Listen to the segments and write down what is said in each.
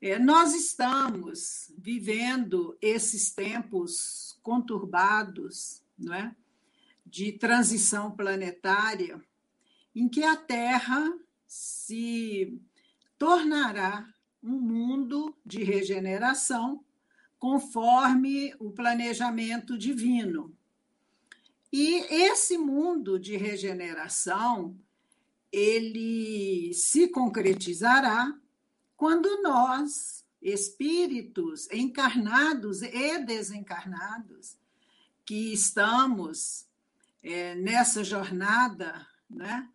É, nós estamos vivendo esses tempos conturbados, não é? de transição planetária, em que a Terra se tornará um mundo de regeneração conforme o planejamento divino. E esse mundo de regeneração, ele se concretizará quando nós, espíritos encarnados e desencarnados, que estamos é, nessa jornada, né,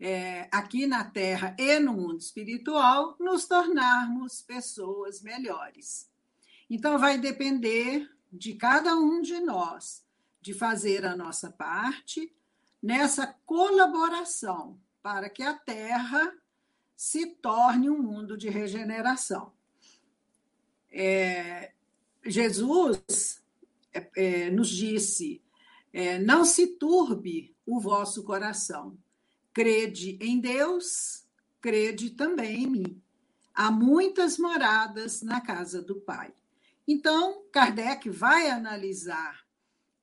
é, aqui na Terra e no mundo espiritual, nos tornarmos pessoas melhores. Então, vai depender de cada um de nós de fazer a nossa parte nessa colaboração para que a Terra se torne um mundo de regeneração. É, Jesus é, é, nos disse: é, não se turbe o vosso coração. Crede em Deus, crede também em mim. Há muitas moradas na casa do Pai. Então, Kardec vai analisar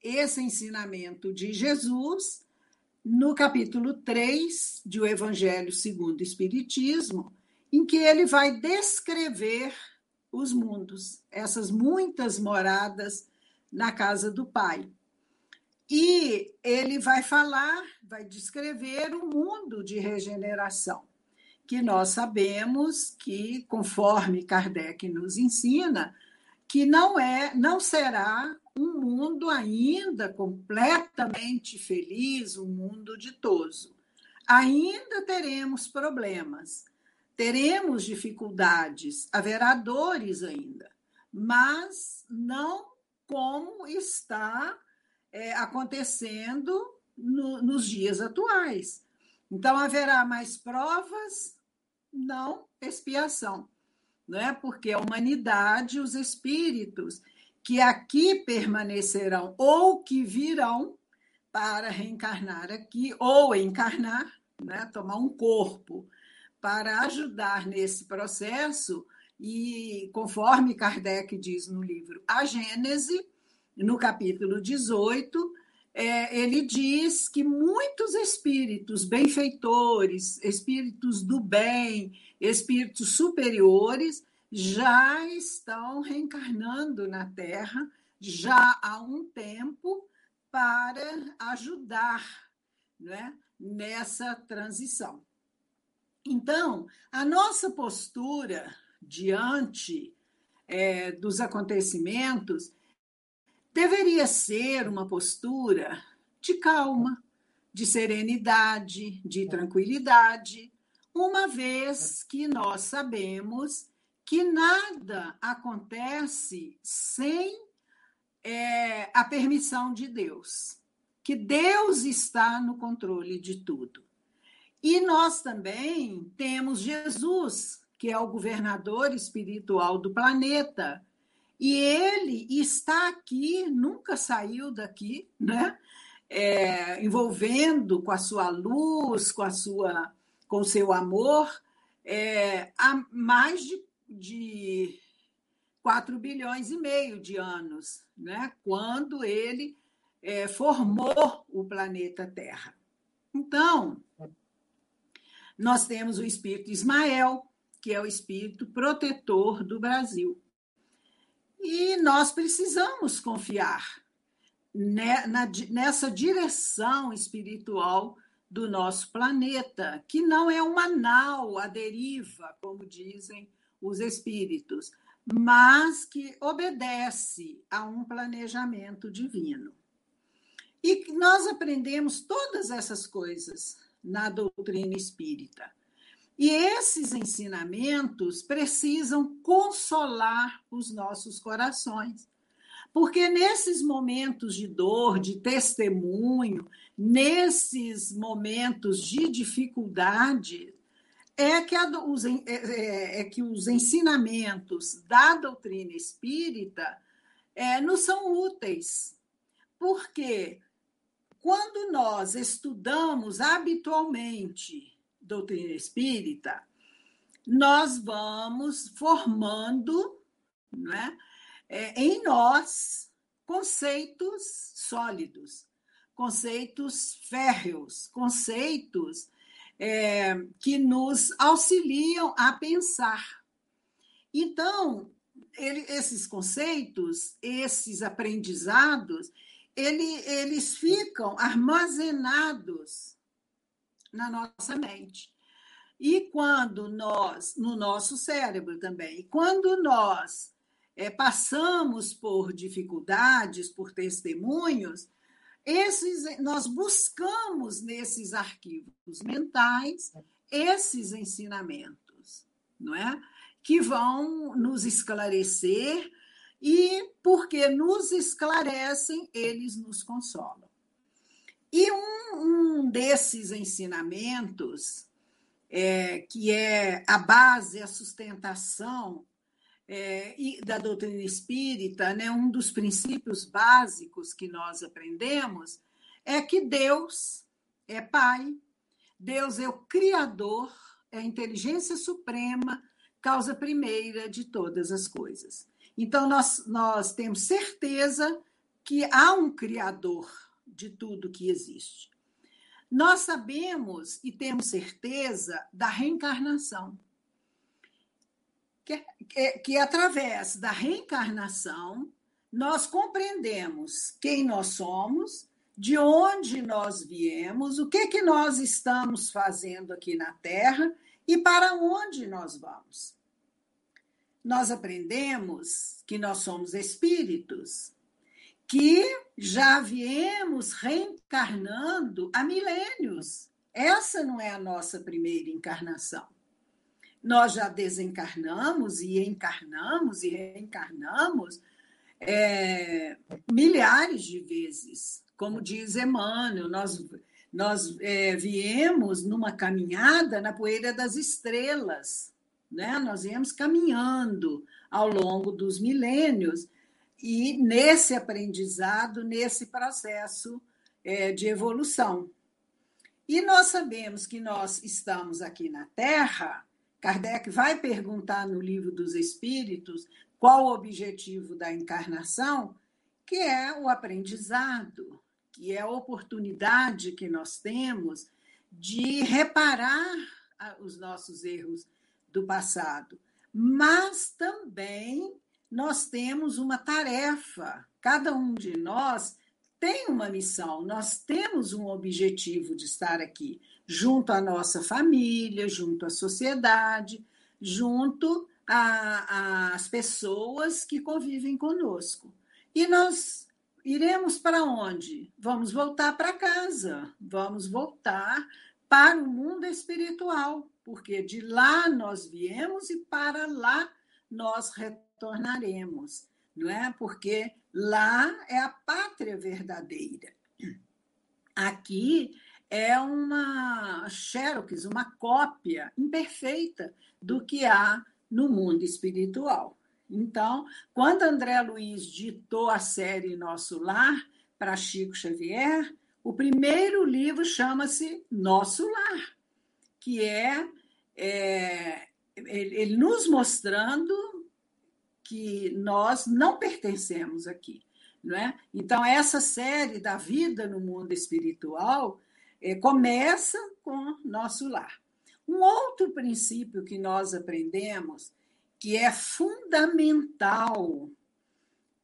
esse ensinamento de Jesus no capítulo 3 de O Evangelho segundo o Espiritismo, em que ele vai descrever os mundos, essas muitas moradas na casa do Pai. E ele vai falar, vai descrever o mundo de regeneração, que nós sabemos que, conforme Kardec nos ensina, que não é, não será um mundo ainda completamente feliz, um mundo ditoso. Ainda teremos problemas, teremos dificuldades, haverá dores ainda, mas não como está é, acontecendo no, nos dias atuais. Então, haverá mais provas, não expiação não é? Porque a humanidade, os espíritos que aqui permanecerão ou que virão para reencarnar aqui ou encarnar, né? tomar um corpo para ajudar nesse processo e conforme Kardec diz no livro A Gênese, no capítulo 18, é, ele diz que muitos espíritos benfeitores, espíritos do bem, espíritos superiores já estão reencarnando na Terra já há um tempo para ajudar né, nessa transição. Então, a nossa postura diante é, dos acontecimentos deveria ser uma postura de calma, de serenidade, de tranquilidade, uma vez que nós sabemos que nada acontece sem é, a permissão de Deus, que Deus está no controle de tudo. E nós também temos Jesus, que é o governador espiritual do planeta, e ele está aqui, nunca saiu daqui, né? É, envolvendo com a sua luz, com a sua, com seu amor, é, há mais de, de 4 bilhões e meio de anos, né? quando ele é, formou o planeta Terra. Então, nós temos o espírito Ismael, que é o espírito protetor do Brasil. E nós precisamos confiar nessa direção espiritual do nosso planeta, que não é uma nau à deriva, como dizem os espíritos, mas que obedece a um planejamento divino. E nós aprendemos todas essas coisas na doutrina espírita. E esses ensinamentos precisam consolar os nossos corações. Porque nesses momentos de dor, de testemunho, nesses momentos de dificuldade, é que, a, os, é, é, é, que os ensinamentos da doutrina espírita é, nos são úteis. Porque quando nós estudamos habitualmente doutrina espírita, nós vamos formando né, é, em nós conceitos sólidos, conceitos férreos, conceitos é, que nos auxiliam a pensar. Então, ele, esses conceitos, esses aprendizados, ele, eles ficam armazenados na nossa mente. E quando nós, no nosso cérebro também, quando nós é, passamos por dificuldades, por testemunhos, esses, nós buscamos nesses arquivos mentais esses ensinamentos, não é? Que vão nos esclarecer e porque nos esclarecem, eles nos consolam. E um, um desses ensinamentos, é, que é a base, a sustentação é, da doutrina espírita, né, um dos princípios básicos que nós aprendemos é que Deus é Pai, Deus é o Criador, é a inteligência suprema, causa primeira de todas as coisas. Então, nós, nós temos certeza que há um Criador de tudo que existe. Nós sabemos e temos certeza da reencarnação que, que, que através da reencarnação nós compreendemos quem nós somos, de onde nós viemos, o que que nós estamos fazendo aqui na Terra e para onde nós vamos. Nós aprendemos que nós somos espíritos, que já viemos reencarnando há milênios. Essa não é a nossa primeira encarnação nós já desencarnamos e encarnamos e reencarnamos é, milhares de vezes. Como diz Emmanuel, nós, nós é, viemos numa caminhada na poeira das estrelas, né? nós viemos caminhando ao longo dos milênios e nesse aprendizado, nesse processo é, de evolução. E nós sabemos que nós estamos aqui na Terra Kardec vai perguntar no Livro dos Espíritos qual o objetivo da encarnação, que é o aprendizado, que é a oportunidade que nós temos de reparar os nossos erros do passado. Mas também nós temos uma tarefa, cada um de nós tem uma missão, nós temos um objetivo de estar aqui junto à nossa família, junto à sociedade, junto às pessoas que convivem conosco. E nós iremos para onde? Vamos voltar para casa, vamos voltar para o mundo espiritual, porque de lá nós viemos e para lá nós retornaremos, não é? Porque lá é a pátria verdadeira. Aqui é uma xerox, uma cópia imperfeita do que há no mundo espiritual. Então, quando André Luiz ditou a série Nosso Lar para Chico Xavier, o primeiro livro chama-se Nosso Lar, que é, é ele, ele nos mostrando que nós não pertencemos aqui. Não é? Então, essa série da vida no mundo espiritual começa com nosso lar. Um outro princípio que nós aprendemos, que é fundamental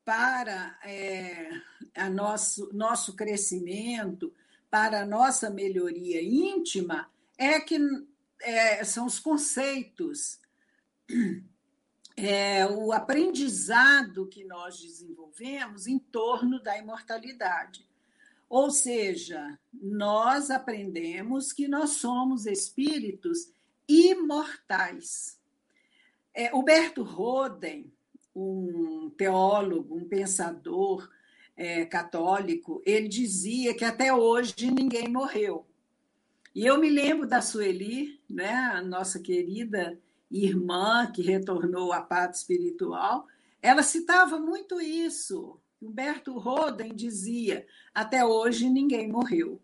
para é, a nosso, nosso crescimento, para a nossa melhoria íntima, é que é, são os conceitos, é, o aprendizado que nós desenvolvemos em torno da imortalidade. Ou seja, nós aprendemos que nós somos espíritos imortais. É, Huberto Roden, um teólogo, um pensador é, católico, ele dizia que até hoje ninguém morreu. E eu me lembro da Sueli, né, a nossa querida irmã que retornou à paz espiritual, ela citava muito isso. Humberto Roden dizia: até hoje ninguém morreu.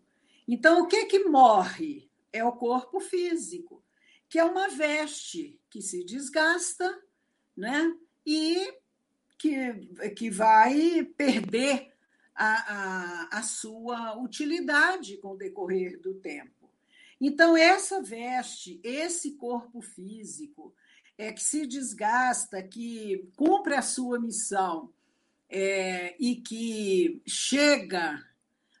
Então, o que que morre? É o corpo físico, que é uma veste que se desgasta, né? E que, que vai perder a, a, a sua utilidade com o decorrer do tempo. Então, essa veste, esse corpo físico, é que se desgasta, que cumpre a sua missão é, e que chega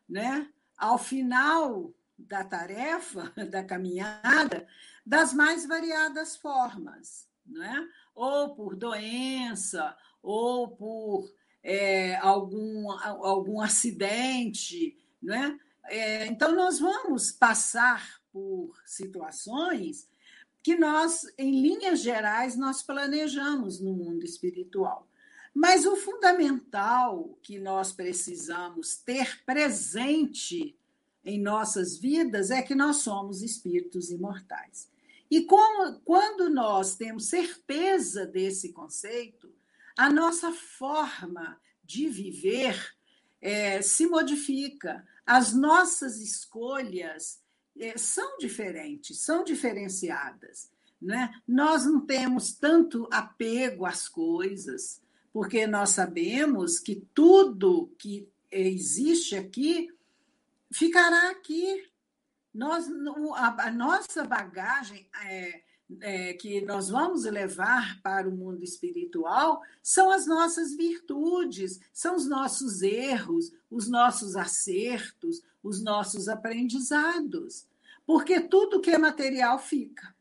né, ao final da tarefa, da caminhada, das mais variadas formas, né? ou por doença, ou por é, algum, algum acidente. Né? É, então, nós vamos passar por situações que nós, em linhas gerais, nós planejamos no mundo espiritual. Mas o fundamental que nós precisamos ter presente em nossas vidas é que nós somos espíritos imortais. E como, quando nós temos certeza desse conceito, a nossa forma de viver é, se modifica, as nossas escolhas é, são diferentes, são diferenciadas. Né? Nós não temos tanto apego às coisas, porque nós sabemos que tudo que existe aqui ficará aqui. Nós, a, nossa bagagem é, é, que nós vamos levar para o mundo espiritual são as nossas virtudes, são os nossos erros, os nossos acertos, os nossos aprendizados, porque tudo que é material fica.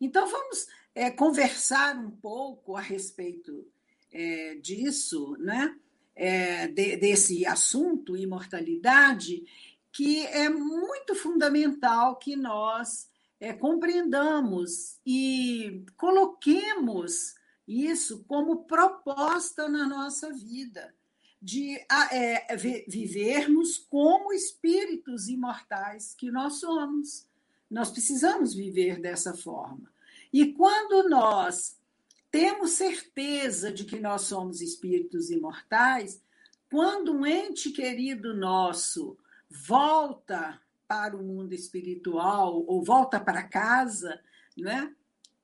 Então, vamos é, conversar um pouco a respeito é, disso, né? É, de, desse assunto, imortalidade, que é muito fundamental que nós é, compreendamos e coloquemos isso como proposta na nossa vida, de é, vivermos como espíritos imortais que nós somos. Nós precisamos viver dessa forma. E quando nós temos certeza de que nós somos espíritos imortais, quando um ente querido nosso volta para o mundo espiritual ou volta para casa, né?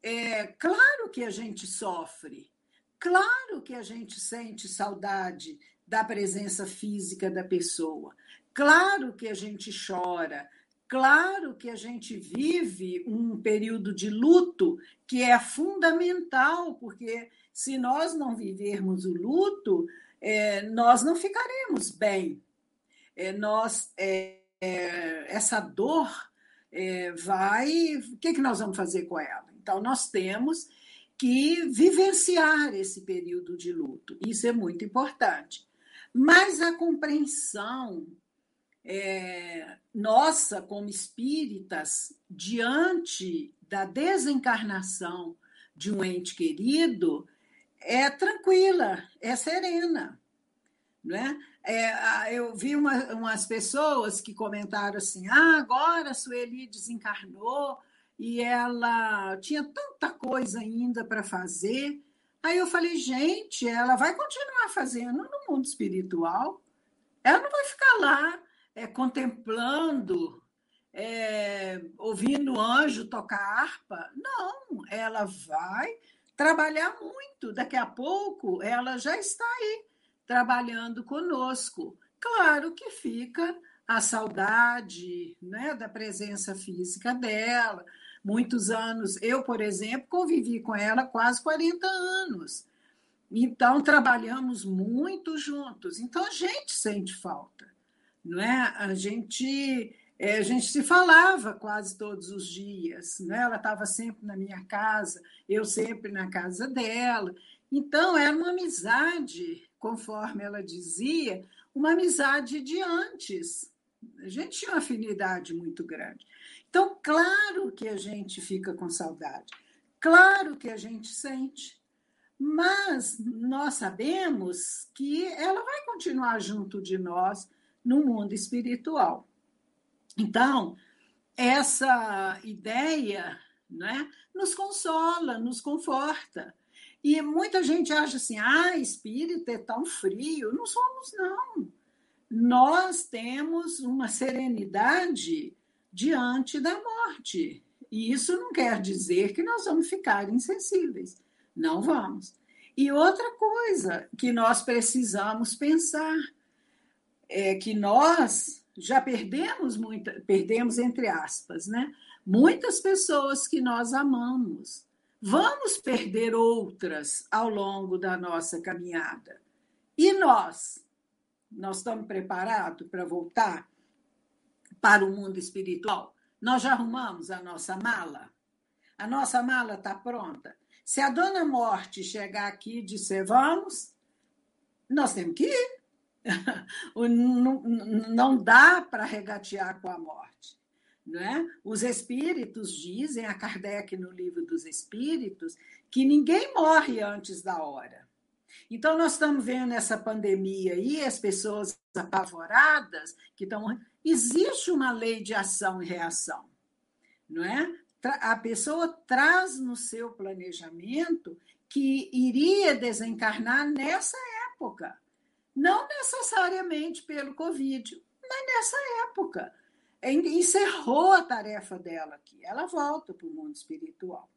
É claro que a gente sofre, claro que a gente sente saudade da presença física da pessoa, claro que a gente chora, claro que a gente vive um período de luto que é fundamental, porque se nós não vivermos o luto, é, nós não ficaremos bem. É, nós é, é, essa dor é, vai. O que, que nós vamos fazer com ela? Então, nós temos que vivenciar esse período de luto. Isso é muito importante. Mas a compreensão é, nossa, como espíritas, diante da desencarnação de um ente querido, é tranquila, é serena. Não é? É, eu vi uma, umas pessoas que comentaram assim: ah, agora a Sueli desencarnou e ela tinha tanta coisa ainda para fazer. Aí eu falei: gente, ela vai continuar fazendo no mundo espiritual. Ela não vai ficar lá é, contemplando, é, ouvindo anjo tocar harpa. Não, ela vai trabalhar muito. Daqui a pouco ela já está aí trabalhando conosco. Claro que fica a saudade né, da presença física dela. Muitos anos, eu, por exemplo, convivi com ela quase 40 anos. Então, trabalhamos muito juntos. Então, a gente sente falta. Não é? A gente é, a gente se falava quase todos os dias, né? Ela estava sempre na minha casa, eu sempre na casa dela. Então, era uma amizade conforme ela dizia, uma amizade de antes. A gente tinha uma afinidade muito grande. Então, claro que a gente fica com saudade, claro que a gente sente, mas nós sabemos que ela vai continuar junto de nós no mundo espiritual. Então, essa ideia né, nos consola, nos conforta. E muita gente acha assim: ah, espírito é tão frio. Não somos, não. Nós temos uma serenidade diante da morte. E isso não quer dizer que nós vamos ficar insensíveis. Não vamos. E outra coisa que nós precisamos pensar é que nós já perdemos muita, perdemos entre aspas, né? Muitas pessoas que nós amamos. Vamos perder outras ao longo da nossa caminhada. E nós? Nós estamos preparados para voltar para o mundo espiritual? Nós já arrumamos a nossa mala? A nossa mala está pronta? Se a dona Morte chegar aqui e disser vamos, nós temos que ir. não, dá para regatear com a morte. Não é? Os espíritos dizem, a Kardec no livro dos Espíritos, que ninguém morre antes da hora. Então, nós estamos vendo essa pandemia aí, as pessoas apavoradas que estão. Existe uma lei de ação e reação, não é? A pessoa traz no seu planejamento que iria desencarnar nessa época. Não necessariamente pelo Covid, mas nessa época. Encerrou a tarefa dela aqui. Ela volta para o mundo espiritual.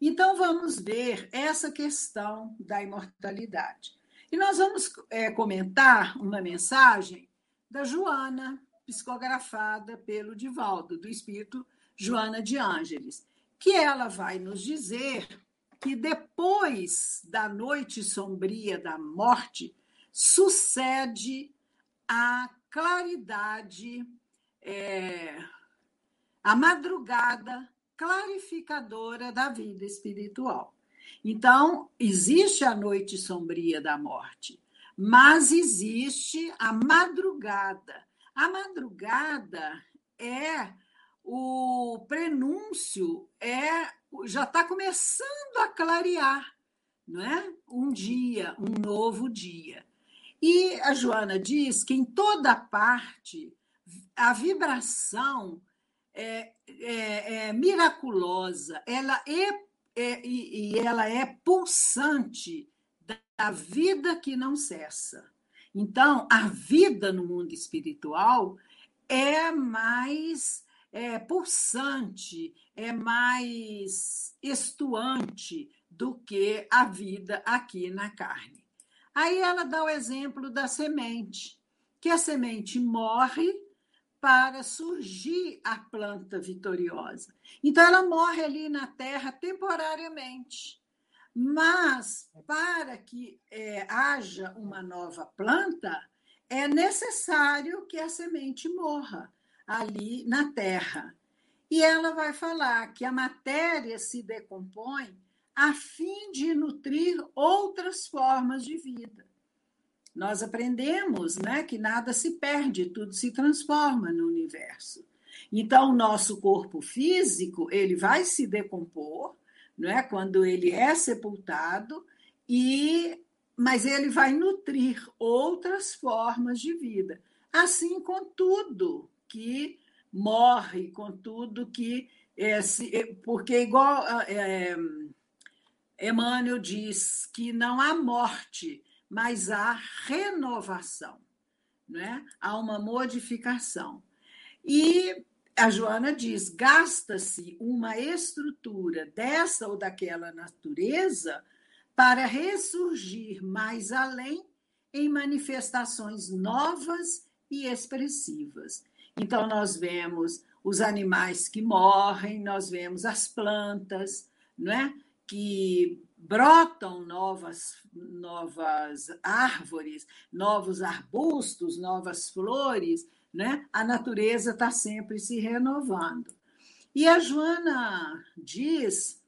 Então, vamos ver essa questão da imortalidade. E nós vamos é, comentar uma mensagem da Joana, psicografada pelo Divaldo, do espírito Joana de Ângeles, que ela vai nos dizer que depois da noite sombria da morte sucede a claridade, é, a madrugada clarificadora da vida espiritual. Então, existe a noite sombria da morte, mas existe a madrugada. A madrugada é o prenúncio, é já está começando a clarear, não é? Um dia, um novo dia. E a Joana diz que em toda parte a vibração é, é, é miraculosa, ela é, é e, ela é pulsante da vida que não cessa. Então, a vida no mundo espiritual é mais é, pulsante, é mais estuante do que a vida aqui na carne. Aí ela dá o exemplo da semente, que a semente morre para surgir a planta vitoriosa. Então, ela morre ali na terra temporariamente. Mas, para que é, haja uma nova planta, é necessário que a semente morra ali na terra. E ela vai falar que a matéria se decompõe a fim de nutrir outras formas de vida nós aprendemos né, que nada se perde, tudo se transforma no universo. Então, o nosso corpo físico ele vai se decompor não é? quando ele é sepultado, e mas ele vai nutrir outras formas de vida. Assim com tudo que morre, com tudo que. É, se, é, porque, igual é, Emmanuel diz que não há morte, mas há renovação, né? há uma modificação. E a Joana diz: gasta-se uma estrutura dessa ou daquela natureza para ressurgir mais além em manifestações novas e expressivas. Então, nós vemos os animais que morrem, nós vemos as plantas, não é? Que brotam novas, novas árvores, novos arbustos, novas flores, né? A natureza está sempre se renovando. E a Joana diz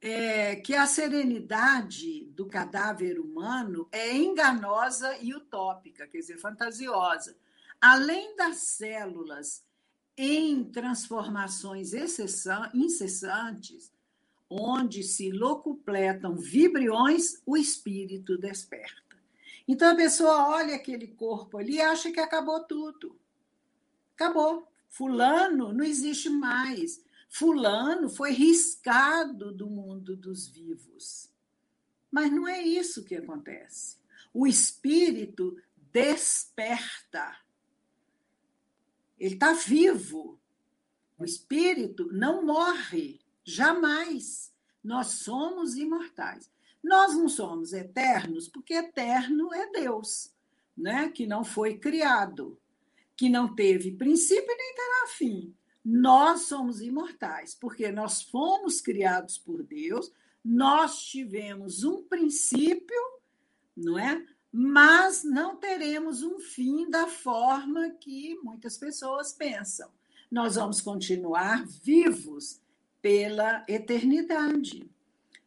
é, que a serenidade do cadáver humano é enganosa e utópica, quer dizer, fantasiosa. Além das células em transformações incessantes, onde se locupletam vibriões, o espírito desperta. Então a pessoa olha aquele corpo ali e acha que acabou tudo. Acabou. Fulano não existe mais. Fulano foi riscado do mundo dos vivos. Mas não é isso que acontece. O espírito desperta. Ele está vivo. O espírito não morre, jamais. Nós somos imortais. Nós não somos eternos, porque eterno é Deus, né? que não foi criado, que não teve princípio nem terá fim. Nós somos imortais, porque nós fomos criados por Deus, nós tivemos um princípio, não é? Mas não teremos um fim da forma que muitas pessoas pensam. Nós vamos continuar vivos pela eternidade,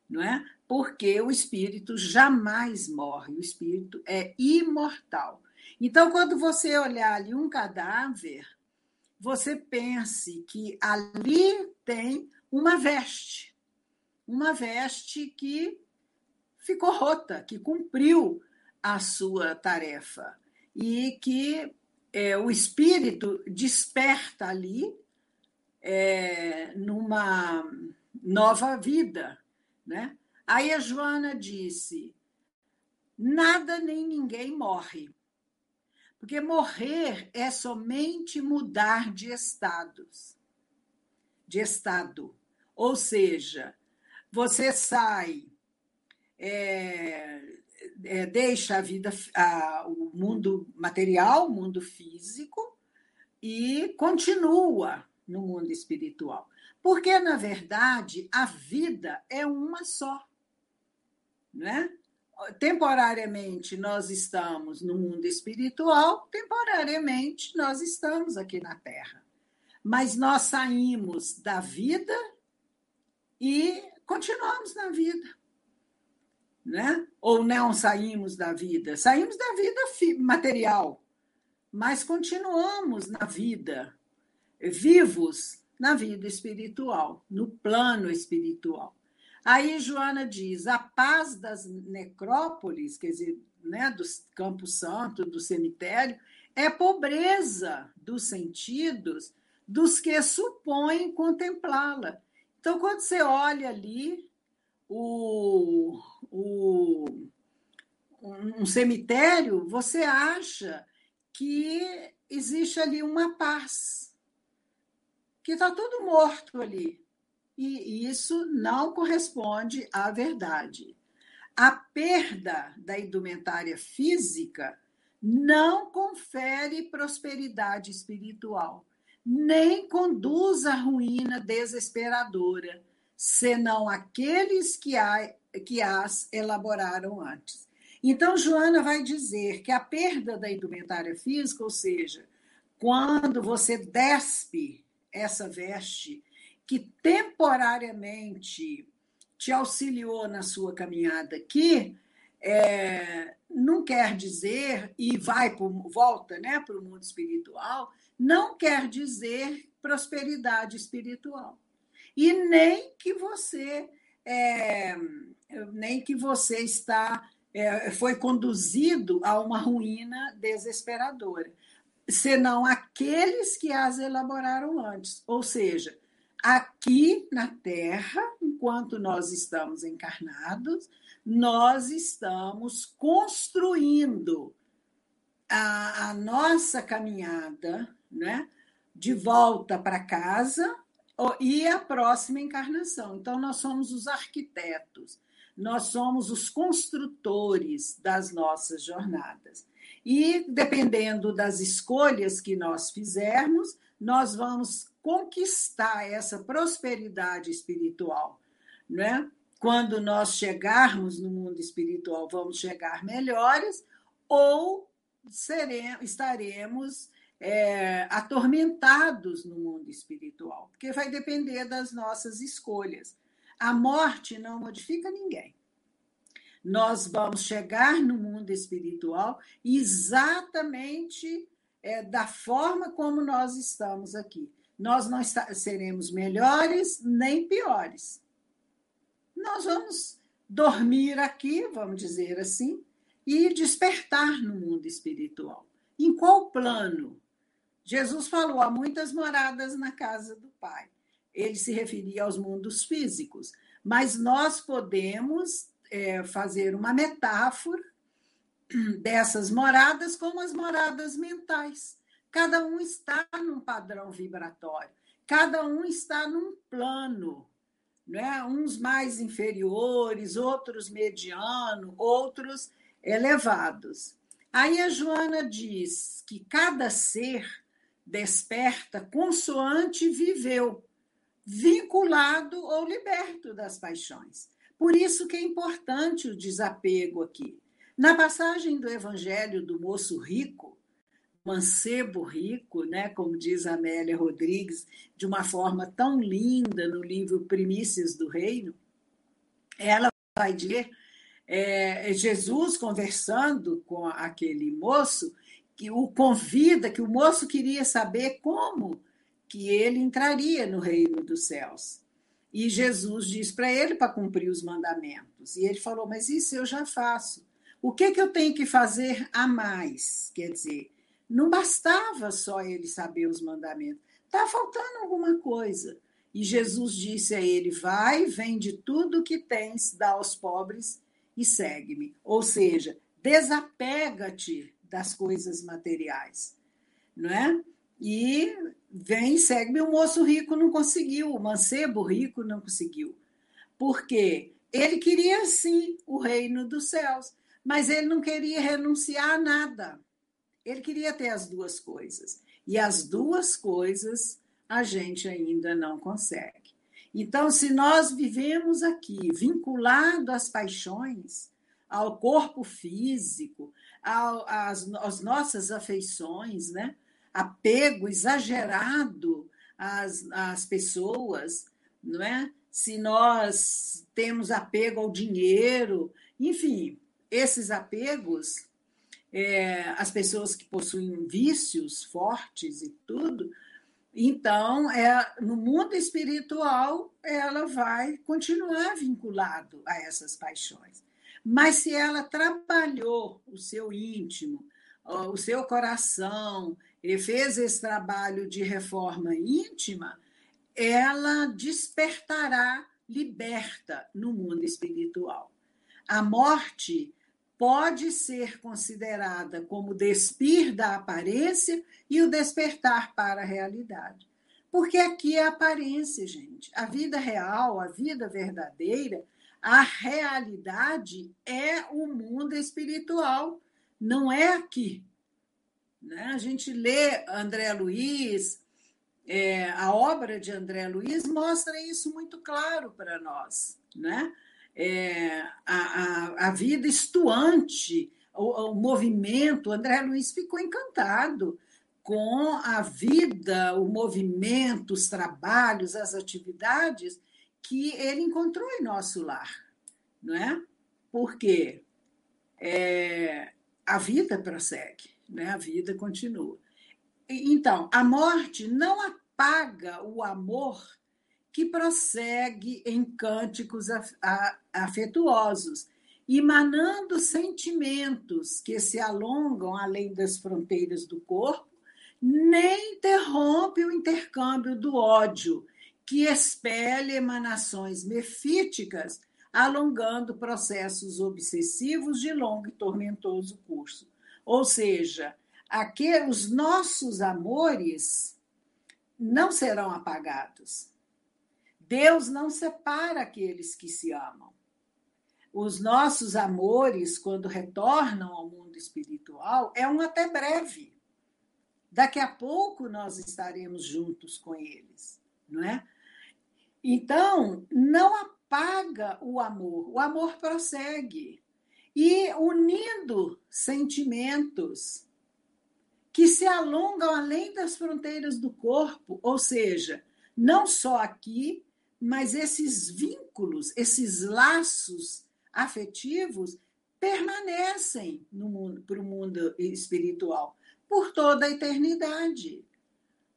não é? Porque o espírito jamais morre, o espírito é imortal. Então, quando você olhar ali um cadáver, você pense que ali tem uma veste, uma veste que ficou rota, que cumpriu a sua tarefa e que é, o espírito desperta ali é, numa nova vida, né? Aí a Joana disse: nada nem ninguém morre, porque morrer é somente mudar de estados, de estado, ou seja, você sai, é, é, deixa a vida, a, o mundo material, o mundo físico, e continua no mundo espiritual. Porque, na verdade, a vida é uma só. Né? Temporariamente nós estamos no mundo espiritual, temporariamente nós estamos aqui na Terra. Mas nós saímos da vida e continuamos na vida. Né? Ou não saímos da vida? Saímos da vida material, mas continuamos na vida vivos na vida espiritual, no plano espiritual. Aí Joana diz: a paz das necrópolis, quer dizer, né, dos campos santos, do cemitério, é pobreza dos sentidos dos que supõem contemplá-la. Então, quando você olha ali o, o, um cemitério, você acha que existe ali uma paz que está tudo morto ali. E isso não corresponde à verdade. A perda da indumentária física não confere prosperidade espiritual, nem conduz à ruína desesperadora, senão aqueles que, que as elaboraram antes. Então, Joana vai dizer que a perda da indumentária física, ou seja, quando você despe essa veste que temporariamente te auxiliou na sua caminhada aqui, é, não quer dizer, e vai por, volta né, para o mundo espiritual, não quer dizer prosperidade espiritual. E nem que você é, nem que você está é, foi conduzido a uma ruína desesperadora senão aqueles que as elaboraram antes. Ou seja, aqui na Terra, enquanto nós estamos encarnados, nós estamos construindo a, a nossa caminhada, né? De volta para casa e a próxima encarnação. Então, nós somos os arquitetos, nós somos os construtores das nossas jornadas. E, dependendo das escolhas que nós fizermos, nós vamos conquistar essa prosperidade espiritual. Né? Quando nós chegarmos no mundo espiritual, vamos chegar melhores ou seremos, estaremos é, atormentados no mundo espiritual, porque vai depender das nossas escolhas. A morte não modifica ninguém nós vamos chegar no mundo espiritual exatamente é, da forma como nós estamos aqui. Nós não seremos melhores nem piores. Nós vamos dormir aqui, vamos dizer assim, e despertar no mundo espiritual. Em qual plano? Jesus falou: há muitas moradas na casa do Pai. Ele se referia aos mundos físicos, mas nós podemos é, fazer uma metáfora dessas moradas como as moradas mentais. Cada um está num padrão vibratório. cada um está num plano, né? uns mais inferiores, outros mediano, outros elevados. Aí a Joana diz que cada ser desperta consoante viveu, vinculado ou liberto das paixões. Por isso que é importante o desapego aqui. Na passagem do Evangelho do moço rico, mancebo rico, né, como diz Amélia Rodrigues, de uma forma tão linda no livro Primícias do Reino, ela vai dizer é, Jesus conversando com aquele moço que o convida, que o moço queria saber como que ele entraria no reino dos céus. E Jesus diz para ele para cumprir os mandamentos. E ele falou: Mas isso eu já faço. O que, que eu tenho que fazer a mais? Quer dizer, não bastava só ele saber os mandamentos, está faltando alguma coisa. E Jesus disse a ele: Vai, vende tudo o que tens, dá aos pobres e segue-me. Ou seja, desapega-te das coisas materiais, não é? E vem, segue-me. O moço rico não conseguiu, o mancebo rico não conseguiu. Por quê? Ele queria sim o reino dos céus, mas ele não queria renunciar a nada. Ele queria ter as duas coisas. E as duas coisas a gente ainda não consegue. Então, se nós vivemos aqui vinculado às paixões, ao corpo físico, ao, às, às nossas afeições, né? Apego exagerado às, às pessoas, não é? Se nós temos apego ao dinheiro, enfim, esses apegos, é, as pessoas que possuem vícios fortes e tudo, então, é, no mundo espiritual, ela vai continuar vinculado a essas paixões. Mas se ela trabalhou o seu íntimo, o seu coração, e fez esse trabalho de reforma íntima, ela despertará liberta no mundo espiritual. A morte pode ser considerada como despir da aparência e o despertar para a realidade. Porque aqui é aparência, gente. A vida real, a vida verdadeira, a realidade é o mundo espiritual, não é aqui. Né? A gente lê André Luiz, é, a obra de André Luiz mostra isso muito claro para nós. Né? É, a, a, a, vida estuante, o, o movimento, André Luiz ficou encantado com a vida, o movimento, os trabalhos, as atividades que ele encontrou em nosso lar, não é? Porque é, a vida prossegue né? a vida continua. Então, a morte não apaga o amor que prossegue em cânticos afetuosos, emanando sentimentos que se alongam além das fronteiras do corpo, nem interrompe o intercâmbio do ódio, que espelha emanações mefíticas, alongando processos obsessivos de longo e tormentoso curso. Ou seja, aqui, os nossos amores não serão apagados. Deus não separa aqueles que se amam. Os nossos amores, quando retornam ao mundo espiritual, é um até breve. Daqui a pouco nós estaremos juntos com eles, não é? Então, não apaga o amor, o amor prossegue e unindo sentimentos que se alongam além das fronteiras do corpo, ou seja, não só aqui, mas esses vínculos, esses laços afetivos permanecem mundo para o mundo espiritual por toda a eternidade.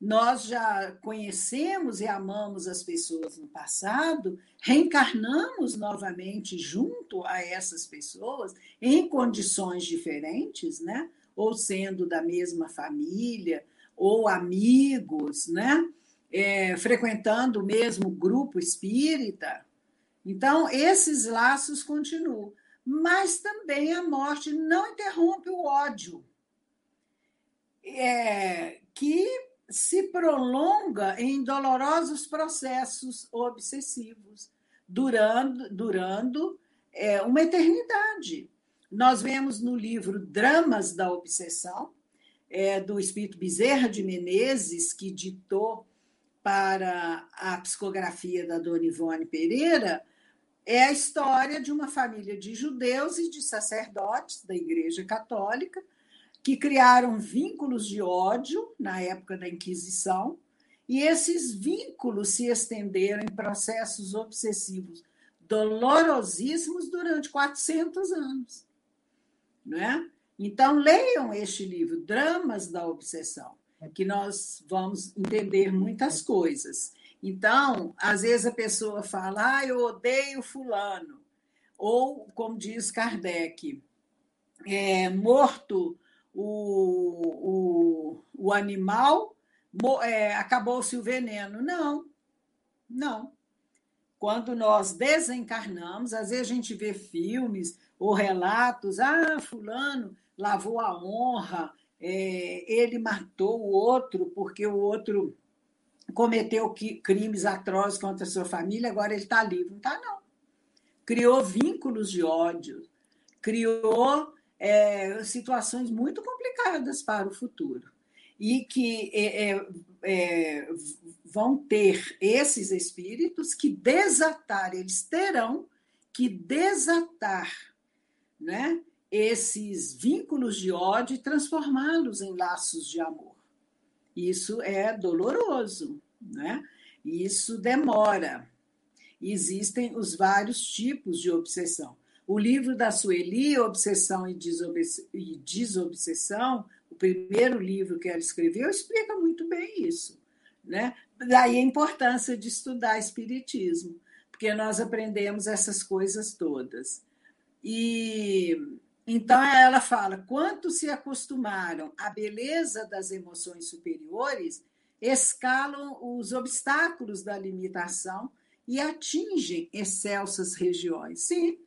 Nós já conhecemos e amamos as pessoas no passado, reencarnamos novamente junto a essas pessoas em condições diferentes, né? Ou sendo da mesma família, ou amigos, né? É, frequentando o mesmo grupo espírita. Então, esses laços continuam. Mas também a morte não interrompe o ódio, é, que se prolonga em dolorosos processos obsessivos, durando, durando é, uma eternidade. Nós vemos no livro Dramas da Obsessão, é, do espírito Bezerra de Menezes, que ditou para a psicografia da Dona Ivone Pereira, é a história de uma família de judeus e de sacerdotes da Igreja Católica que criaram vínculos de ódio na época da Inquisição, e esses vínculos se estenderam em processos obsessivos dolorosíssimos durante 400 anos. Não é? Então, leiam este livro, Dramas da Obsessão, que nós vamos entender muitas coisas. Então, às vezes a pessoa fala, ah, eu odeio Fulano. Ou, como diz Kardec, é, morto o, o, o animal, é, acabou-se o veneno. Não, não. Quando nós desencarnamos, às vezes a gente vê filmes ou relatos, ah, fulano lavou a honra, é, ele matou o outro porque o outro cometeu crimes atrozes contra a sua família, agora ele está livre. Não está, não. Criou vínculos de ódio, criou é, situações muito complicadas para o futuro. E que é, é, é vão ter esses espíritos que desatar, eles terão que desatar né, esses vínculos de ódio e transformá-los em laços de amor. Isso é doloroso, né? Isso demora. Existem os vários tipos de obsessão. O livro da Sueli, Obsessão e Desobsessão, o primeiro livro que ela escreveu, explica muito bem isso. Né? Daí a importância de estudar Espiritismo, porque nós aprendemos essas coisas todas. E então ela fala: quanto se acostumaram à beleza das emoções superiores, escalam os obstáculos da limitação e atingem excelsas regiões. Sim,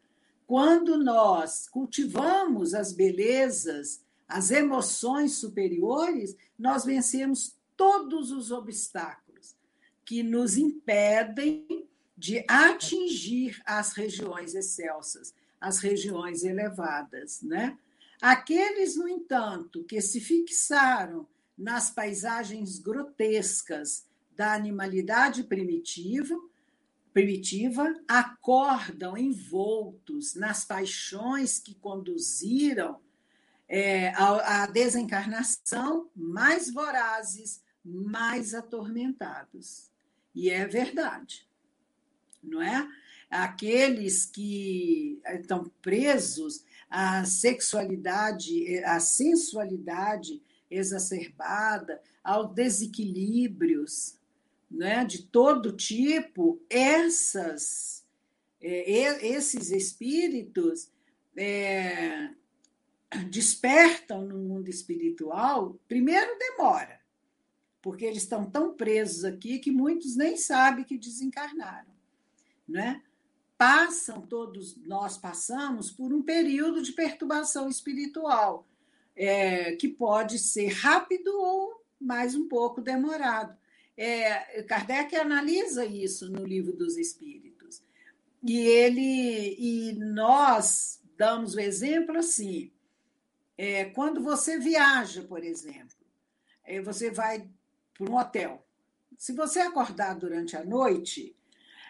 quando nós cultivamos as belezas, as emoções superiores, nós vencemos todos os obstáculos que nos impedem de atingir as regiões excelsas, as regiões elevadas, né? Aqueles, no entanto, que se fixaram nas paisagens grotescas da animalidade primitiva, primitiva acordam envoltos nas paixões que conduziram é, a desencarnação mais vorazes, mais atormentados. E é verdade, não é? Aqueles que estão presos à sexualidade, à sensualidade exacerbada, aos desequilíbrios, né, de todo tipo, essas, é, esses espíritos é, despertam no mundo espiritual, primeiro demora, porque eles estão tão presos aqui que muitos nem sabem que desencarnaram. Né? Passam, todos nós passamos por um período de perturbação espiritual, é, que pode ser rápido ou mais um pouco demorado. É, Kardec analisa isso no livro dos Espíritos. E ele e nós damos o exemplo assim: é, quando você viaja, por exemplo, é, você vai para um hotel. Se você acordar durante a noite,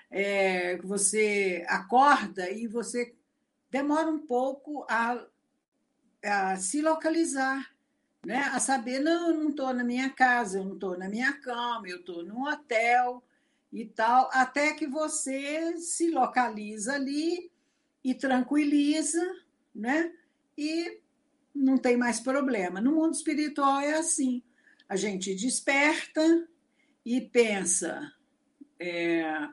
é, você acorda e você demora um pouco a, a se localizar né? a saber, não, eu não estou na minha casa, eu não estou na minha cama, eu estou num hotel e tal, até que você se localiza ali e tranquiliza, né? E não tem mais problema. No mundo espiritual é assim. A gente desperta e pensa é,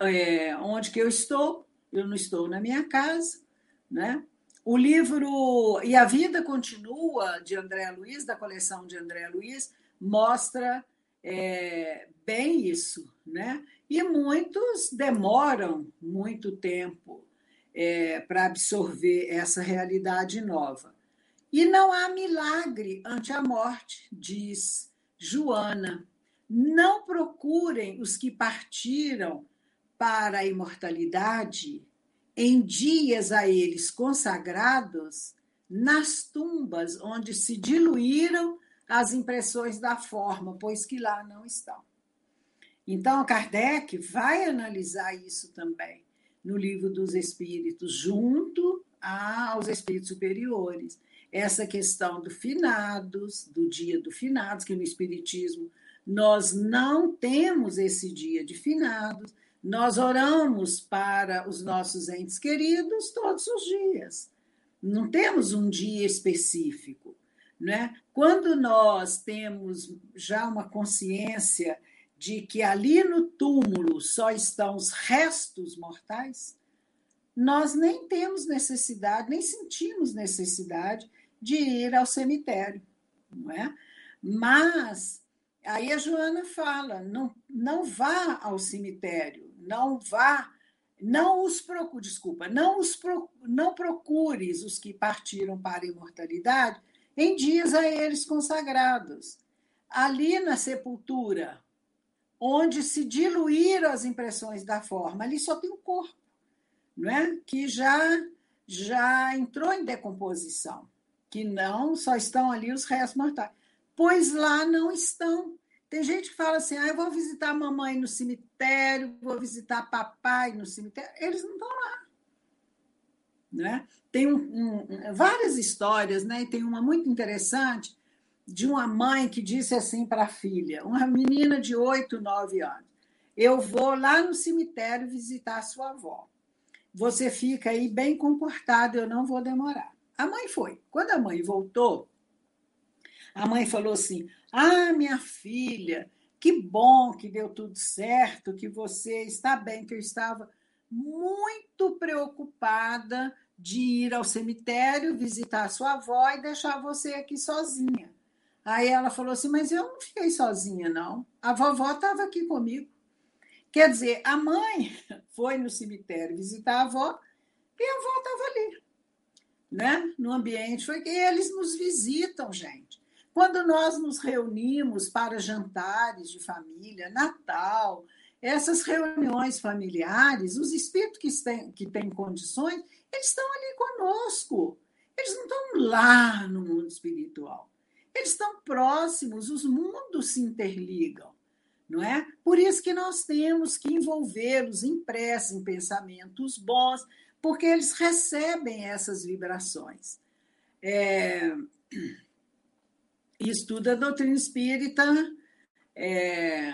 é, onde que eu estou? Eu não estou na minha casa, né? O livro E a Vida Continua, de André Luiz, da coleção de André Luiz, mostra é, bem isso, né? E muitos demoram muito tempo é, para absorver essa realidade nova. E não há milagre ante a morte, diz Joana, não procurem os que partiram para a imortalidade em dias a eles consagrados nas tumbas onde se diluíram as impressões da forma, pois que lá não estão. Então, Kardec vai analisar isso também no livro dos Espíritos, junto aos Espíritos Superiores. Essa questão do finados, do dia do finados, que no Espiritismo nós não temos esse dia de finados, nós oramos para os nossos entes queridos todos os dias. Não temos um dia específico. Né? Quando nós temos já uma consciência de que ali no túmulo só estão os restos mortais, nós nem temos necessidade, nem sentimos necessidade de ir ao cemitério, não é? Mas aí a Joana fala: não, não vá ao cemitério, não vá, não os procure, desculpa, não os pro, não procures os que partiram para a imortalidade em dias a eles consagrados. Ali na sepultura, onde se diluíram as impressões da forma, ali só tem o corpo, não é? Que já já entrou em decomposição, que não só estão ali os restos mortais, pois lá não estão. Tem gente que fala assim: ah, eu vou visitar a mamãe no cemitério, vou visitar papai no cemitério. Eles não estão lá. Né? Tem um, um, várias histórias, né? e tem uma muito interessante de uma mãe que disse assim para a filha, uma menina de 8, 9 anos: Eu vou lá no cemitério visitar a sua avó. Você fica aí bem comportada, eu não vou demorar. A mãe foi. Quando a mãe voltou, a mãe falou assim: Ah, minha filha, que bom que deu tudo certo, que você está bem, que eu estava muito preocupada de ir ao cemitério, visitar a sua avó e deixar você aqui sozinha. Aí ela falou assim: Mas eu não fiquei sozinha, não. A vovó estava aqui comigo. Quer dizer, a mãe foi no cemitério visitar a avó e a avó estava ali, né? No ambiente. Foi que eles nos visitam, gente. Quando nós nos reunimos para jantares de família, Natal, essas reuniões familiares, os espíritos que têm, que têm condições, eles estão ali conosco. Eles não estão lá no mundo espiritual. Eles estão próximos, os mundos se interligam, não é? Por isso que nós temos que envolvê-los impressos em pensamentos bons, porque eles recebem essas vibrações. É estuda a doutrina espírita, é,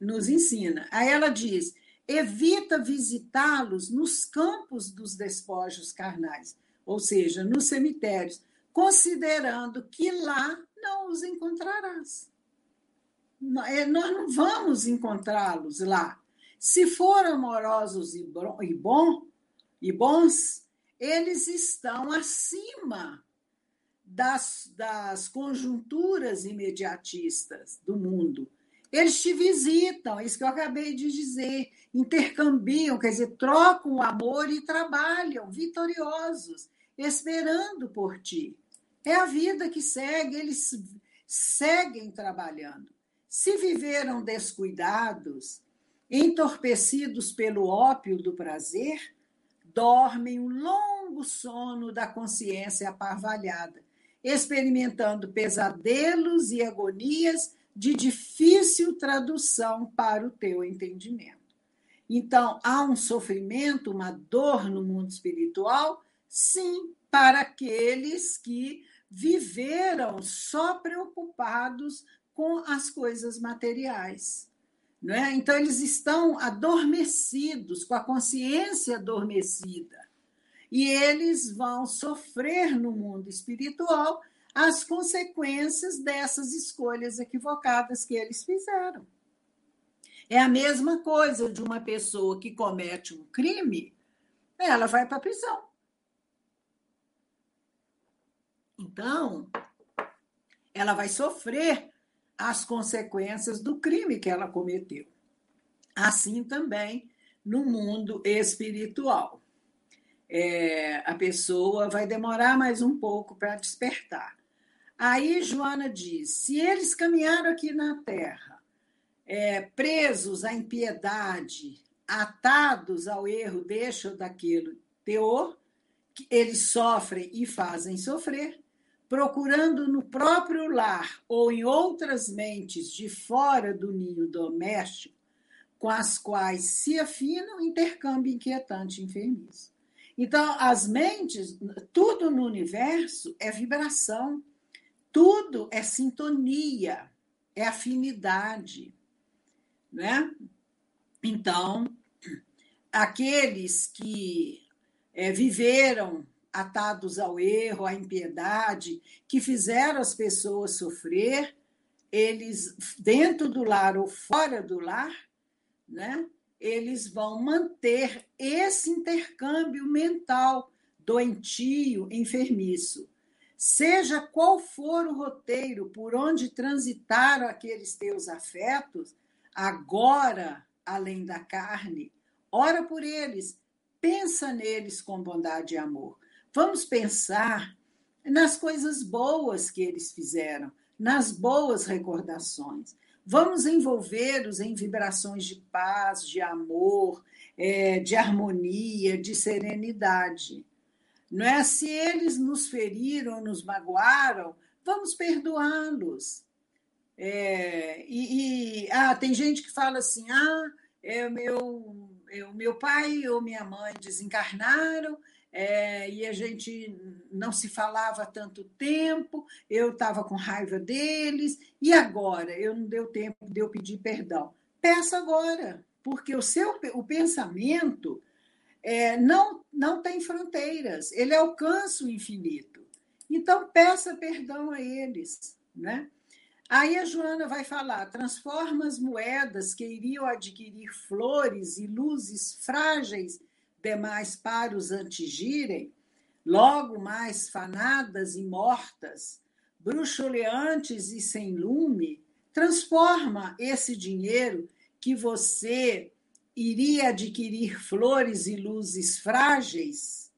nos ensina. Aí ela diz: evita visitá-los nos campos dos despojos carnais, ou seja, nos cemitérios, considerando que lá não os encontrarás. É, nós não vamos encontrá-los lá. Se forem amorosos e, bom, e bons, eles estão acima das, das conjunturas imediatistas do mundo. Eles te visitam, é isso que eu acabei de dizer, intercambiam, quer dizer, trocam amor e trabalham vitoriosos, esperando por ti. É a vida que segue, eles seguem trabalhando. Se viveram descuidados, entorpecidos pelo ópio do prazer, dormem um longo sono da consciência aparvalhada, experimentando pesadelos e agonias de difícil tradução para o teu entendimento. Então, há um sofrimento, uma dor no mundo espiritual? Sim, para aqueles que viveram só preocupados com as coisas materiais. Não é? Então, eles estão adormecidos, com a consciência adormecida e eles vão sofrer no mundo espiritual as consequências dessas escolhas equivocadas que eles fizeram. É a mesma coisa de uma pessoa que comete um crime, ela vai para a prisão. Então, ela vai sofrer as consequências do crime que ela cometeu. Assim também no mundo espiritual é, a pessoa vai demorar mais um pouco para despertar. Aí Joana diz: se eles caminharam aqui na terra, é, presos à impiedade, atados ao erro deste ou daquele teor, eles sofrem e fazem sofrer, procurando no próprio lar ou em outras mentes de fora do ninho doméstico, com as quais se afinam intercâmbio inquietante e enfermiço. Então, as mentes, tudo no universo é vibração, tudo é sintonia, é afinidade, né? Então, aqueles que é, viveram atados ao erro, à impiedade, que fizeram as pessoas sofrer, eles, dentro do lar ou fora do lar, né, eles vão manter esse intercâmbio mental doentio, enfermiço. Seja qual for o roteiro por onde transitaram aqueles teus afetos, agora, além da carne, ora por eles, pensa neles com bondade e amor. Vamos pensar nas coisas boas que eles fizeram, nas boas recordações. Vamos envolvê-los em vibrações de paz, de amor, é, de harmonia, de serenidade. Não é? Se eles nos feriram, nos magoaram, vamos perdoá-los. É, e, e, ah, tem gente que fala assim: ah, é, meu, é, meu pai ou minha mãe desencarnaram é, e a gente não se falava tanto tempo, eu estava com raiva deles, e agora? Eu não deu tempo de eu pedir perdão. Peça agora, porque o seu o pensamento é, não, não tem fronteiras, ele alcança o infinito. Então, peça perdão a eles. Né? Aí a Joana vai falar: transforma as moedas que iriam adquirir flores e luzes frágeis demais para os antigirem, logo mais fanadas e mortas, bruxuleantes e sem lume, transforma esse dinheiro que você iria adquirir flores e luzes frágeis,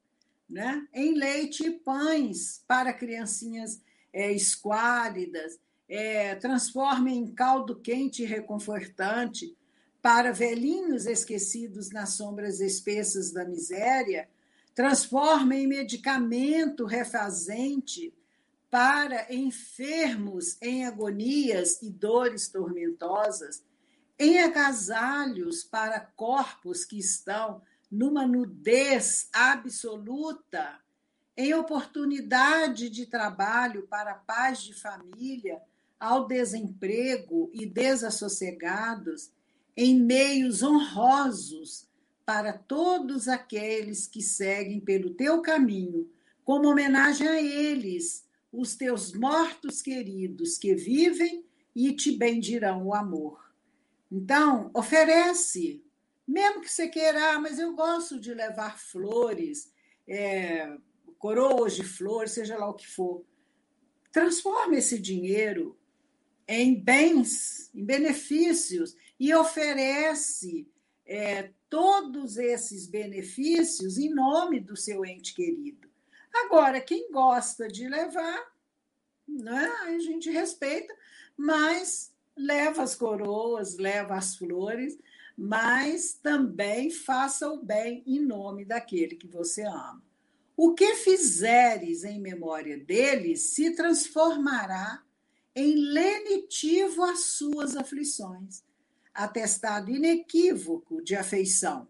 né, em leite e pães para criancinhas é, esquálidas, é, transforma em caldo quente e reconfortante para velhinhos esquecidos nas sombras espessas da miséria, transforma em medicamento refazente para enfermos em agonias e dores tormentosas, em agasalhos para corpos que estão numa nudez absoluta, em oportunidade de trabalho para paz de família, ao desemprego e desassossegados, em meios honrosos para todos aqueles que seguem pelo teu caminho, como homenagem a eles, os teus mortos queridos que vivem e te bendirão o amor. Então, oferece, mesmo que você queira, ah, mas eu gosto de levar flores, é, coroas de flores, seja lá o que for. Transforma esse dinheiro em bens, em benefícios, e oferece é, todos esses benefícios em nome do seu ente querido. Agora, quem gosta de levar, né, a gente respeita, mas leva as coroas, leva as flores, mas também faça o bem em nome daquele que você ama. O que fizeres em memória dele se transformará em lenitivo às suas aflições atestado inequívoco de afeição,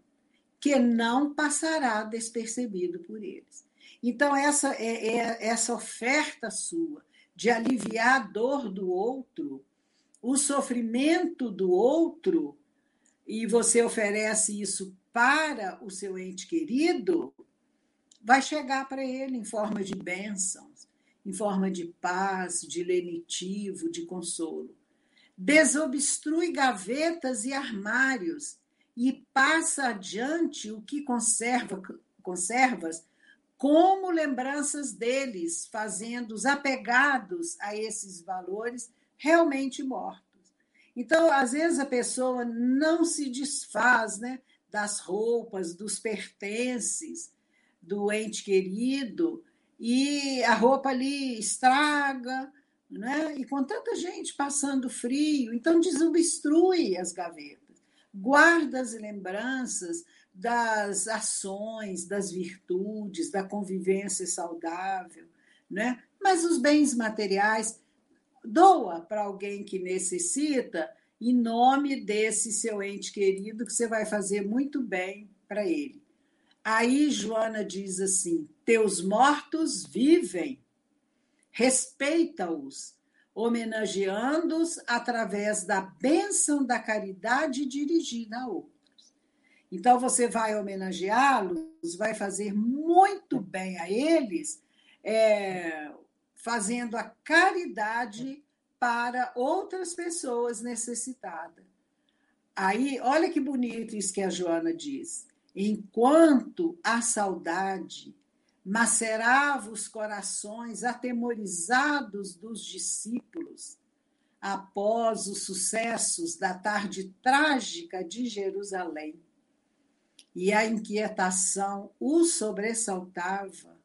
que não passará despercebido por eles. Então, essa, é, é, essa oferta sua de aliviar a dor do outro, o sofrimento do outro, e você oferece isso para o seu ente querido, vai chegar para ele em forma de bênçãos, em forma de paz, de lenitivo, de consolo desobstrui gavetas e armários e passa adiante o que conserva, conservas como lembranças deles, fazendo os apegados a esses valores realmente mortos. Então, às vezes a pessoa não se desfaz né, das roupas, dos pertences do ente querido, e a roupa ali estraga, né? e com tanta gente passando frio, então desobstrui as gavetas, guarda as lembranças das ações, das virtudes, da convivência saudável, né? mas os bens materiais, doa para alguém que necessita, em nome desse seu ente querido, que você vai fazer muito bem para ele. Aí Joana diz assim: Teus mortos vivem, respeita-os, homenageando-os através da bênção da caridade dirigida a outros. Então, você vai homenageá-los, vai fazer muito bem a eles, é, fazendo a caridade para outras pessoas necessitadas. Aí, olha que bonito isso que a Joana diz. Enquanto a saudade macerava os corações atemorizados dos discípulos, após os sucessos da tarde trágica de Jerusalém, e a inquietação o sobressaltava,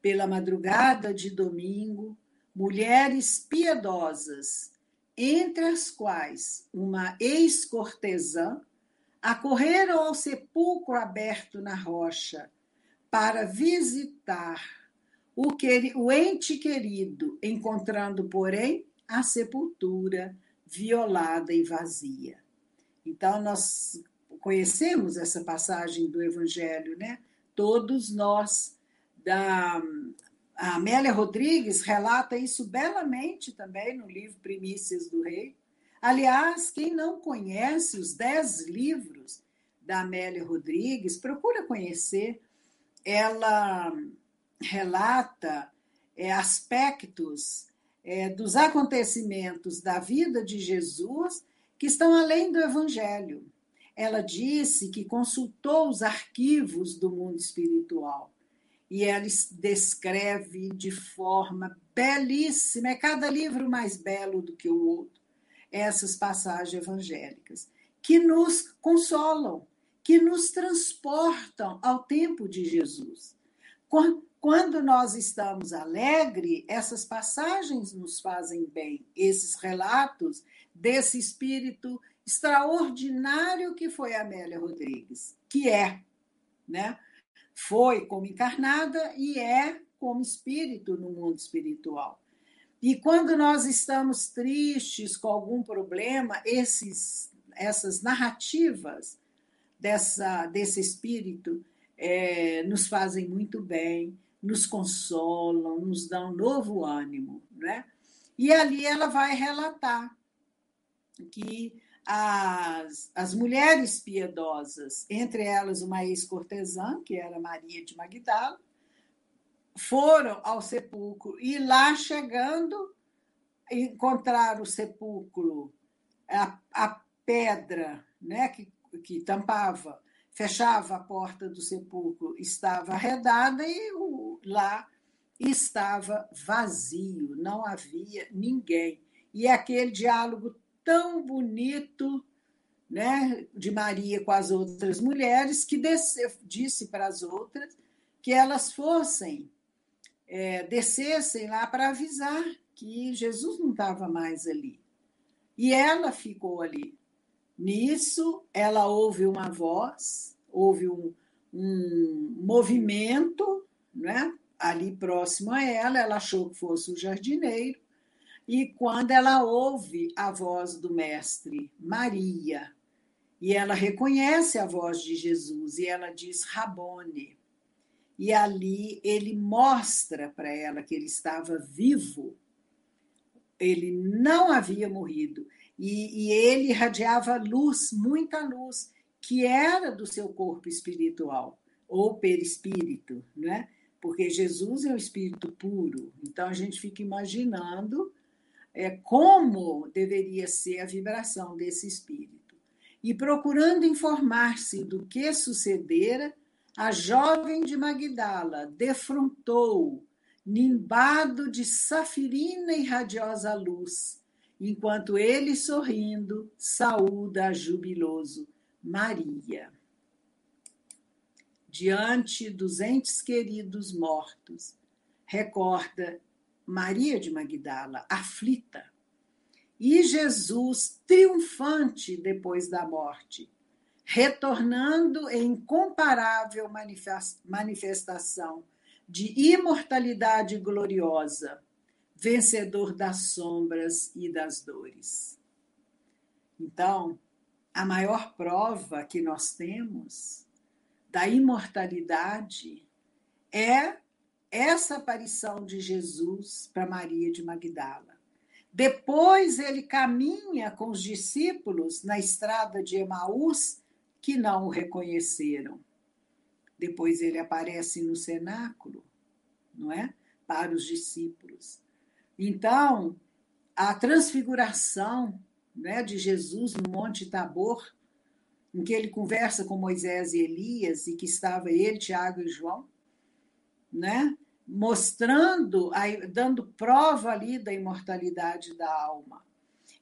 pela madrugada de domingo, mulheres piedosas, entre as quais uma ex-cortesã, acorreram ao sepulcro aberto na rocha para visitar o, queri, o ente querido, encontrando, porém, a sepultura violada e vazia. Então, nós conhecemos essa passagem do Evangelho, né? Todos nós, da a Amélia Rodrigues relata isso belamente também no livro Primícias do Rei. Aliás, quem não conhece os dez livros da Amélia Rodrigues, procura conhecer. Ela relata é, aspectos é, dos acontecimentos da vida de Jesus que estão além do Evangelho. Ela disse que consultou os arquivos do mundo espiritual e ela descreve de forma belíssima, é cada livro mais belo do que o outro, essas passagens evangélicas, que nos consolam, que nos transportam ao tempo de Jesus. Quando nós estamos alegres, essas passagens nos fazem bem, esses relatos desse espírito extraordinário que foi Amélia Rodrigues, que é, né? Foi como encarnada e é como espírito no mundo espiritual. E quando nós estamos tristes com algum problema, esses, essas narrativas dessa, desse espírito é, nos fazem muito bem, nos consolam, nos dão um novo ânimo. Né? E ali ela vai relatar que as, as mulheres piedosas, entre elas uma ex-cortesã, que era Maria de Magdala, foram ao sepulcro e lá chegando encontraram o sepulcro, a, a pedra né, que, que tampava, fechava a porta do sepulcro, estava arredada e o, lá estava vazio, não havia ninguém. E aquele diálogo tão bonito né, de Maria com as outras mulheres, que disse para as outras que elas fossem, é, descessem lá para avisar que Jesus não estava mais ali. E ela ficou ali. Nisso, ela ouve uma voz, ouve um, um movimento, né? ali próximo a ela, ela achou que fosse o jardineiro, e quando ela ouve a voz do Mestre, Maria, e ela reconhece a voz de Jesus, e ela diz Rabone. E ali ele mostra para ela que ele estava vivo, ele não havia morrido, e, e ele irradiava luz, muita luz, que era do seu corpo espiritual, ou perispírito, né? Porque Jesus é o espírito puro. Então a gente fica imaginando é, como deveria ser a vibração desse espírito. E procurando informar-se do que sucedera, a jovem de Magdala defrontou, nimbado de safirina e radiosa luz, enquanto ele, sorrindo, saúda jubiloso Maria. Diante dos entes queridos mortos, recorda Maria de Magdala, aflita, e Jesus triunfante depois da morte, retornando em incomparável manifestação de imortalidade gloriosa, vencedor das sombras e das dores. Então, a maior prova que nós temos da imortalidade é essa aparição de Jesus para Maria de Magdala. Depois ele caminha com os discípulos na estrada de Emaús, que não o reconheceram. Depois ele aparece no cenáculo, não é? Para os discípulos. Então, a transfiguração né, de Jesus no Monte Tabor, em que ele conversa com Moisés e Elias, e que estava ele, Tiago e João, né, mostrando, dando prova ali da imortalidade da alma.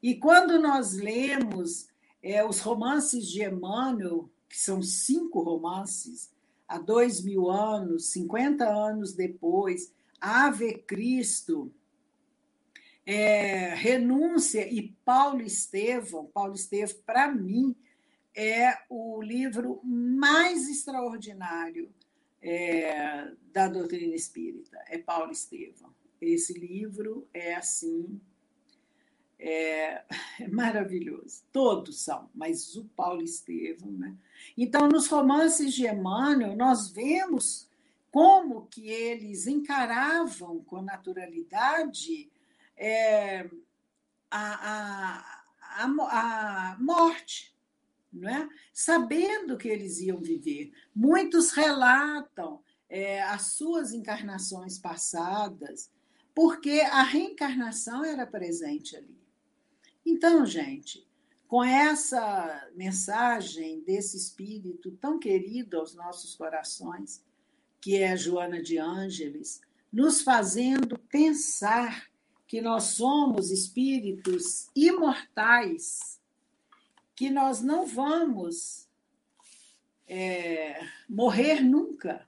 E quando nós lemos é, os romances de Emmanuel, que são cinco romances, há dois mil anos, 50 anos depois, Ave Cristo, é, Renúncia e Paulo Estevão. Paulo Estevão, para mim, é o livro mais extraordinário é, da doutrina espírita. É Paulo Estevão. Esse livro é assim. É, é maravilhoso. Todos são, mas o Paulo Estevão, né? Então, nos romances de Emmanuel, nós vemos como que eles encaravam com naturalidade é, a, a, a, a morte, não é? sabendo que eles iam viver. Muitos relatam é, as suas encarnações passadas, porque a reencarnação era presente ali. Então, gente, com essa mensagem desse espírito tão querido aos nossos corações, que é Joana de Ângeles, nos fazendo pensar que nós somos espíritos imortais, que nós não vamos é, morrer nunca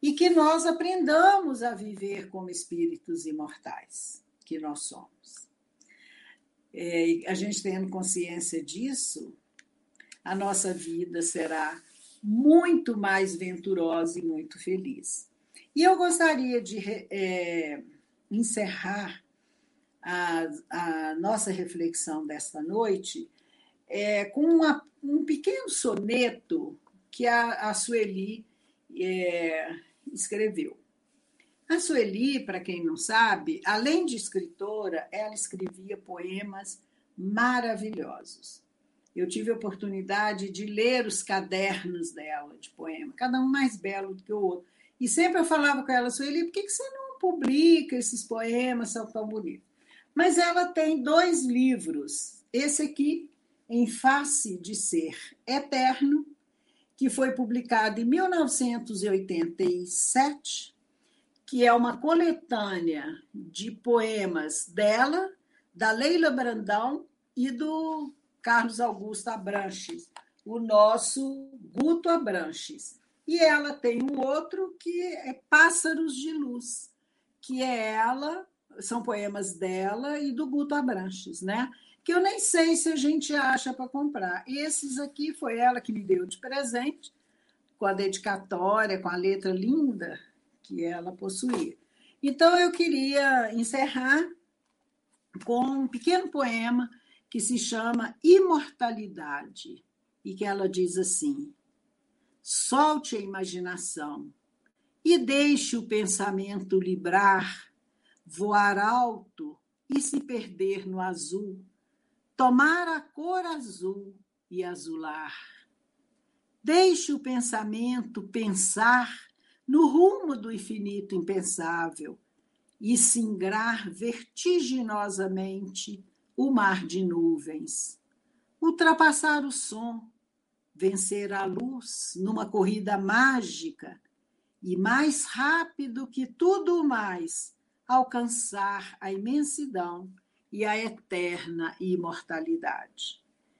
e que nós aprendamos a viver como espíritos imortais que nós somos. É, a gente tendo consciência disso, a nossa vida será muito mais venturosa e muito feliz. E eu gostaria de é, encerrar a, a nossa reflexão desta noite é, com uma, um pequeno soneto que a, a Sueli é, escreveu. A Sueli, para quem não sabe, além de escritora, ela escrevia poemas maravilhosos. Eu tive a oportunidade de ler os cadernos dela de poema, cada um mais belo do que o outro. E sempre eu falava com ela, Sueli, por que, que você não publica esses poemas, são tão bonitos. Mas ela tem dois livros. Esse aqui, Em Face de Ser Eterno, que foi publicado em 1987, que é uma coletânea de poemas dela, da Leila Brandão e do Carlos Augusto Abranches, o nosso Guto Abranches. E ela tem um outro que é Pássaros de Luz, que é ela, são poemas dela e do Guto Abranches, né? Que eu nem sei se a gente acha para comprar. Esses aqui foi ela que me deu de presente, com a dedicatória, com a letra linda que ela possuía. Então eu queria encerrar com um pequeno poema que se chama Imortalidade e que ela diz assim: Solte a imaginação e deixe o pensamento librar, voar alto e se perder no azul, tomar a cor azul e azular. Deixe o pensamento pensar no rumo do infinito impensável e singrar vertiginosamente o mar de nuvens, ultrapassar o som, vencer a luz numa corrida mágica e mais rápido que tudo mais, alcançar a imensidão e a eterna imortalidade.